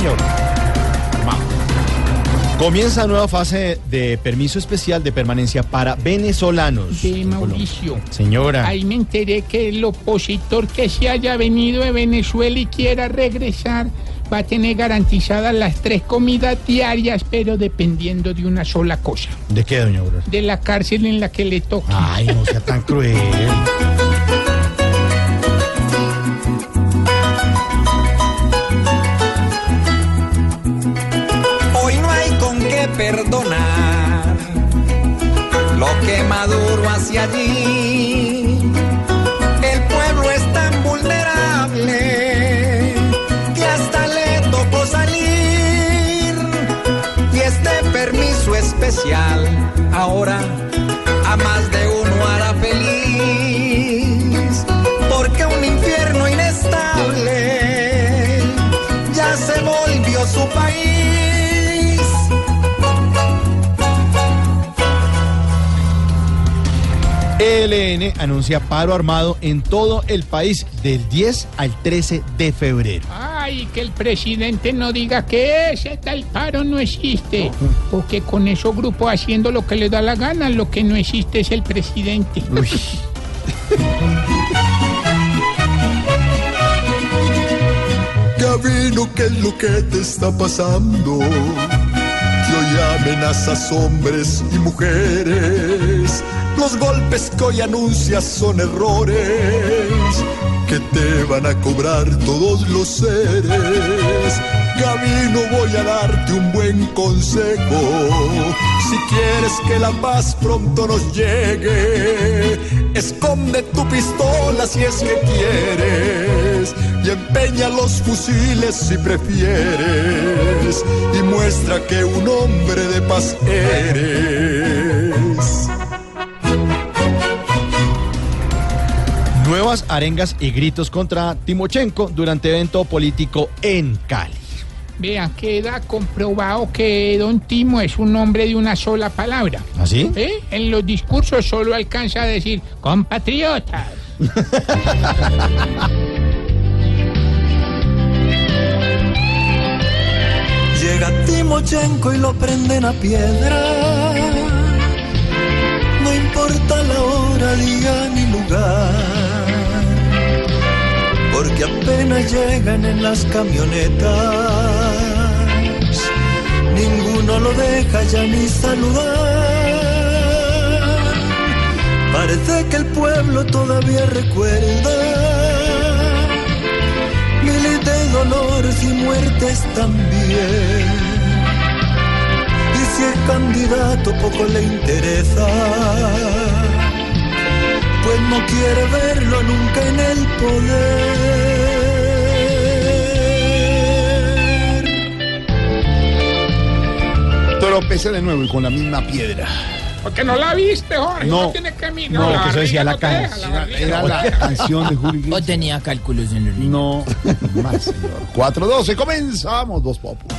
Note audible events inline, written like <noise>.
señor. Comienza nueva fase de permiso especial de permanencia para venezolanos. De Mauricio. Señora. Ahí me enteré que el opositor que se haya venido de Venezuela y quiera regresar va a tener garantizadas las tres comidas diarias, pero dependiendo de una sola cosa. ¿De qué, doña Aurora? De la cárcel en la que le toque. Ay, no sea tan cruel. Perdonar lo que Maduro hace allí. El pueblo es tan vulnerable que hasta le tocó salir. Y este permiso especial ahora a más de uno hará feliz. Porque un infierno inestable ya se volvió su país. ELN anuncia paro armado en todo el país del 10 al 13 de febrero. Ay, que el presidente no diga que ese tal paro no existe. <laughs> Porque con esos grupos haciendo lo que les da la gana, lo que no existe es el presidente. Uy. <laughs> Gabino, ¿qué es lo que te está pasando? Amenazas hombres y mujeres. Los golpes que hoy anuncias son errores que te van a cobrar todos los seres. Gabino, voy a darte un buen consejo. Si quieres que la paz pronto nos llegue, esconde tu pistola si es que quieres y empeña los fusiles si prefieres y muestra que un hombre de paz eres. Nuevas arengas y gritos contra Timochenko durante evento político en Cali. Vea, queda comprobado que Don Timo es un hombre de una sola palabra. ¿Así? ¿Eh? En los discursos solo alcanza a decir compatriotas. <laughs> Y lo prenden a piedra. No importa la hora, día ni lugar. Porque apenas llegan en las camionetas. Ninguno lo deja ya ni saludar. Parece que el pueblo todavía recuerda miles de dolores y muertes también. Si el candidato poco le interesa, pues no quiere verlo nunca en el poder. Tropecé de nuevo y con la misma piedra. Porque no la viste, Jorge. No. No, tiene que mirar. No, la que eso decía la no canción. deja, la barriga. Era la canción de Julio O Iglesias. tenía cálculos en el No, <laughs> más, señor. 4-12, comenzamos, dos popos.